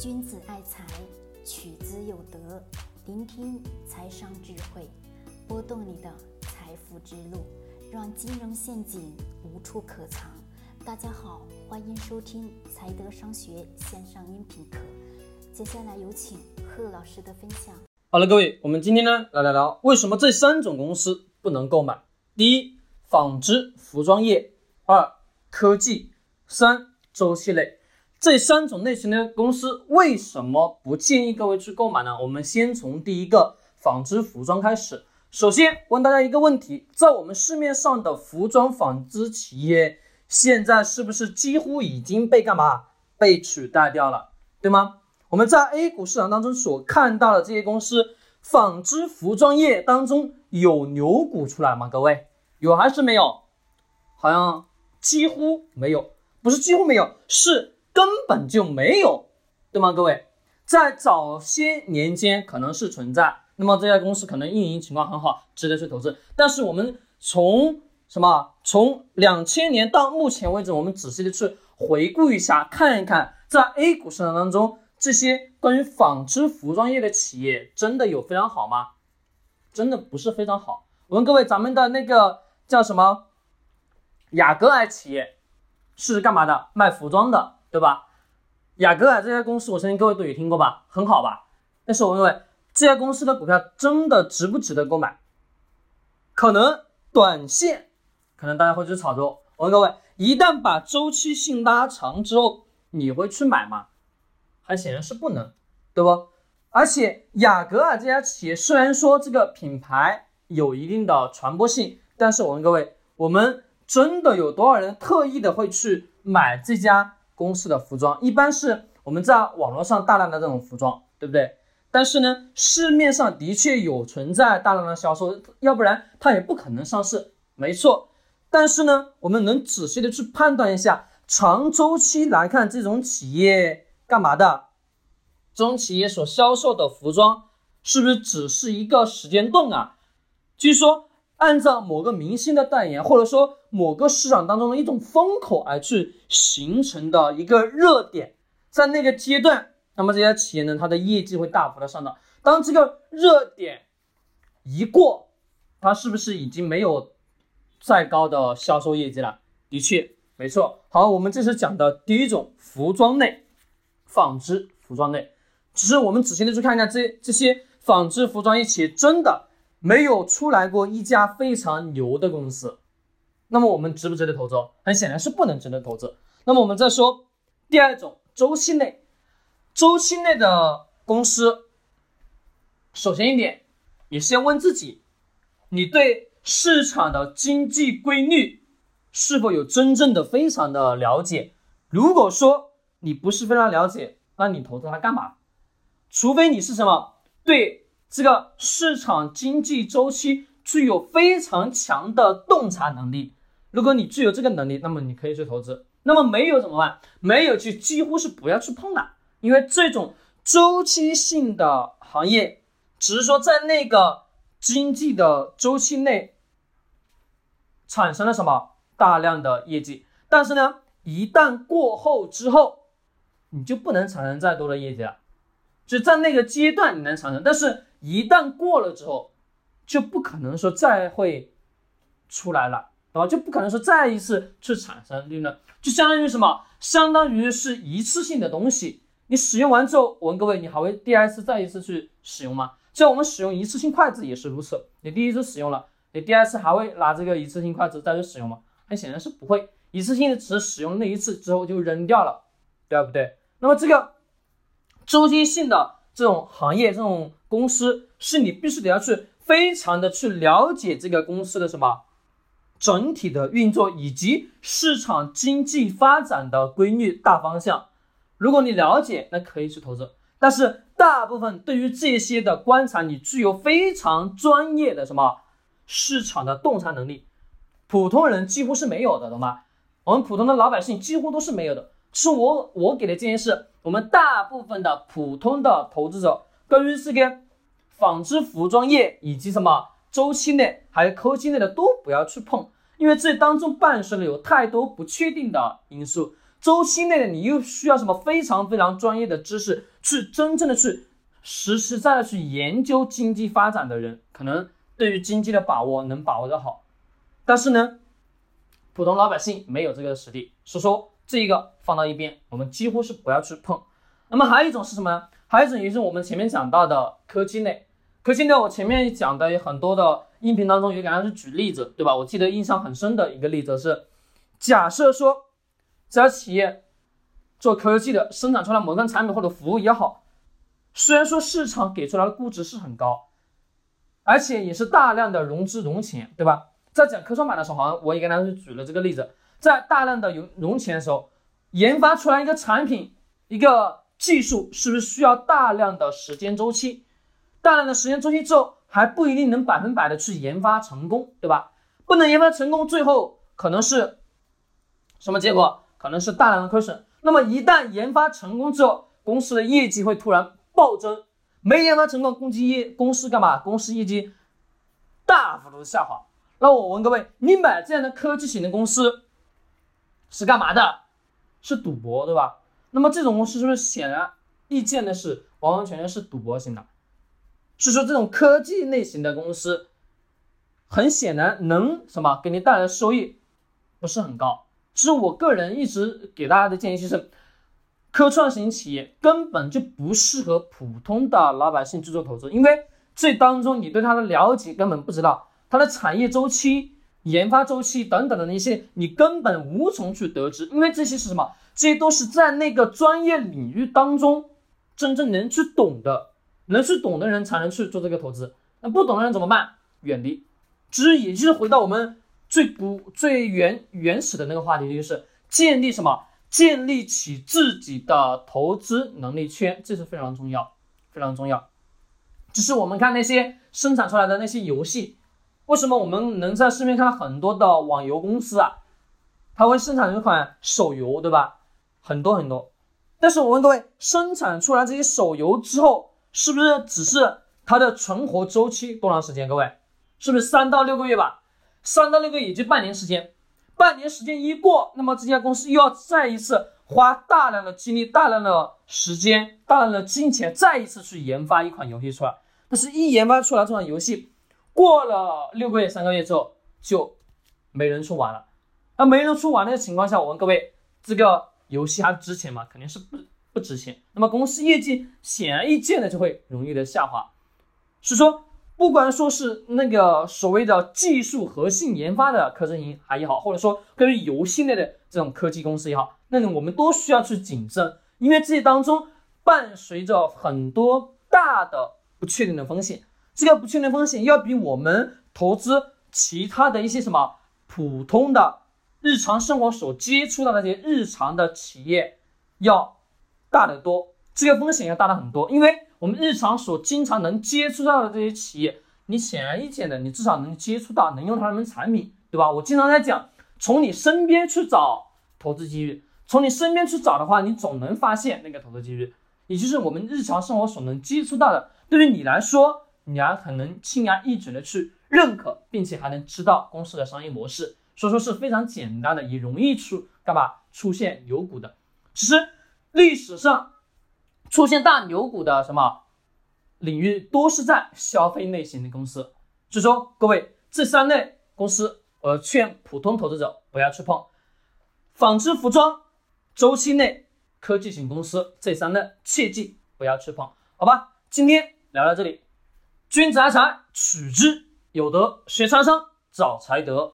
君子爱财，取之有德。聆听财商智慧，拨动你的财富之路，让金融陷阱无处可藏。大家好，欢迎收听财德商学线上音频课。接下来有请贺老师的分享。好了，各位，我们今天呢来聊聊为什么这三种公司不能购买。第一，纺织服装业；二，科技；三，周期类。这三种类型的公司为什么不建议各位去购买呢？我们先从第一个纺织服装开始。首先问大家一个问题：在我们市面上的服装纺织企业，现在是不是几乎已经被干嘛被取代掉了？对吗？我们在 A 股市场当中所看到的这些公司，纺织服装业当中有牛股出来吗？各位有还是没有？好像几乎没有，不是几乎没有，是。根本就没有，对吗？各位，在早些年间可能是存在，那么这家公司可能运营情况很好，值得去投资。但是我们从什么？从两千年到目前为止，我们仔细的去回顾一下，看一看，在 A 股市场当中，这些关于纺织服装业的企业真的有非常好吗？真的不是非常好。我问各位，咱们的那个叫什么雅戈尔企业是干嘛的？卖服装的。对吧？雅戈尔这家公司，我相信各位都有听过吧，很好吧？但是我问各位，这家公司的股票真的值不值得购买？可能短线，可能大家会去炒作。我问各位，一旦把周期性拉长之后，你会去买吗？很显然是不能，对不？而且雅戈尔这家企业虽然说这个品牌有一定的传播性，但是我问各位，我们真的有多少人特意的会去买这家？公司的服装一般是我们在网络上大量的这种服装，对不对？但是呢，市面上的确有存在大量的销售，要不然它也不可能上市，没错。但是呢，我们能仔细的去判断一下，长周期来看，这种企业干嘛的？这种企业所销售的服装是不是只是一个时间段啊？据说。按照某个明星的代言，或者说某个市场当中的一种风口而去形成的一个热点，在那个阶段，那么这家企业呢，它的业绩会大幅的上涨。当这个热点一过，它是不是已经没有再高的销售业绩了？的确，没错。好，我们这是讲的第一种服装类，纺织服装类。只是我们仔细的去看一下这这些纺织服装业企业，真的。没有出来过一家非常牛的公司，那么我们值不值得投资？很显然是不能值得投资。那么我们再说第二种周期内，周期内的公司，首先一点，你先问自己，你对市场的经济规律是否有真正的非常的了解？如果说你不是非常了解，那你投资它干嘛？除非你是什么对。这个市场经济周期具有非常强的洞察能力。如果你具有这个能力，那么你可以去投资。那么没有怎么办？没有就几乎是不要去碰的，因为这种周期性的行业，只是说在那个经济的周期内产生了什么大量的业绩，但是呢，一旦过后之后，你就不能产生再多的业绩了。就在那个阶段你能产生，但是。一旦过了之后，就不可能说再会出来了，对吧？就不可能说再一次去产生利润，就相当于什么？相当于是一次性的东西，你使用完之后，我问各位，你还会第二次再一次去使用吗？像我们使用一次性筷子也是如此，你第一次使用了，你第二次还会拿这个一次性筷子再去使用吗？很显然是不会，一次性的只使用那一次之后就扔掉了，对不对？那么这个周期性的这种行业，这种。公司是你必须得要去非常的去了解这个公司的什么整体的运作以及市场经济发展的规律大方向。如果你了解，那可以去投资。但是大部分对于这些的观察，你具有非常专业的什么市场的洞察能力，普通人几乎是没有的，懂吗？我们普通的老百姓几乎都是没有的。是我我给的建议是，我们大部分的普通的投资者关于这个。纺织服装业以及什么周期内还有科技类的都不要去碰，因为这当中伴随着有太多不确定的因素。周期内的你又需要什么非常非常专业的知识，去真正的去实实在在去研究经济发展的人，可能对于经济的把握能把握的好。但是呢，普通老百姓没有这个实力，所以说这一个放到一边，我们几乎是不要去碰。那么还有一种是什么呢？还有一种也是我们前面讲到的科技类。可现在我前面讲的很多的音频当中也给大家是举例子，对吧？我记得印象很深的一个例子是，假设说这家企业做科技的，生产出来某种产品或者服务也好，虽然说市场给出来的估值是很高，而且也是大量的融资融钱，对吧？在讲科创板的时候，好像我也跟大家举了这个例子，在大量的融融钱的时候，研发出来一个产品、一个技术，是不是需要大量的时间周期？大量的实验周期之后，还不一定能百分百的去研发成功，对吧？不能研发成功，最后可能是什么结果？可能是大量的亏损。那么一旦研发成功之后，公司的业绩会突然暴增；没研发成功，公司业公司干嘛？公司业绩大幅度下滑。那我问各位，你买这样的科技型的公司是干嘛的？是赌博，对吧？那么这种公司是不是显而易见的是完完全全是赌博型的？是说这种科技类型的公司，很显然能什么给你带来收益不是很高。其实我个人一直给大家的建议就是，科创型企业根本就不适合普通的老百姓去做投资，因为这当中你对它的了解根本不知道。它的产业周期、研发周期等等的那些，你根本无从去得知，因为这些是什么？这些都是在那个专业领域当中真正能去懂的，能去懂的人才能去做这个投资。那不懂的人怎么办？远离。其实也就是回到我们最古、最原原始的那个话题，就是建立什么？建立起自己的投资能力圈，这是非常重要、非常重要。只是我们看那些生产出来的那些游戏。为什么我们能在市面看到很多的网游公司啊？它会生产一款手游，对吧？很多很多。但是我问各位，生产出来这些手游之后，是不是只是它的存活周期多长时间？各位，是不是三到六个月吧？三到六个月也就半年时间。半年时间一过，那么这家公司又要再一次花大量的精力、大量的时间、大量的金钱，再一次去研发一款游戏出来。但是，一研发出来这款游戏，过了六个月、三个月之后，就没人去玩了。那没人去玩的情况下，我问各位，这个游戏还值钱吗？肯定是不不值钱。那么公司业绩显而易见的就会容易的下滑。是说，不管说是那个所谓的技术核心研发的科技型还也好，或者说关于游戏类的这种科技公司也好，那我们都需要去谨慎，因为这些当中伴随着很多大的不确定的风险。这个不确定风险要比我们投资其他的一些什么普通的日常生活所接触到那些日常的企业要大得多，这个风险要大的很多，因为我们日常所经常能接触到的这些企业，你显而易见的，你至少能接触到，能用他们产品，对吧？我经常在讲，从你身边去找投资机遇，从你身边去找的话，你总能发现那个投资机遇，也就是我们日常生活所能接触到的，对于你来说。你还很能轻而易举的去认可，并且还能知道公司的商业模式，所以说是非常简单的，也容易出干嘛出现牛股的。其实历史上出现大牛股的什么领域，都是在消费类型的公司。所以说各位这三类公司，我劝普通投资者不要去碰。纺织服装、周期内、科技型公司这三类，切记不要去碰，好吧？今天聊到这里。君子爱财，取之有德；学财商，找财德。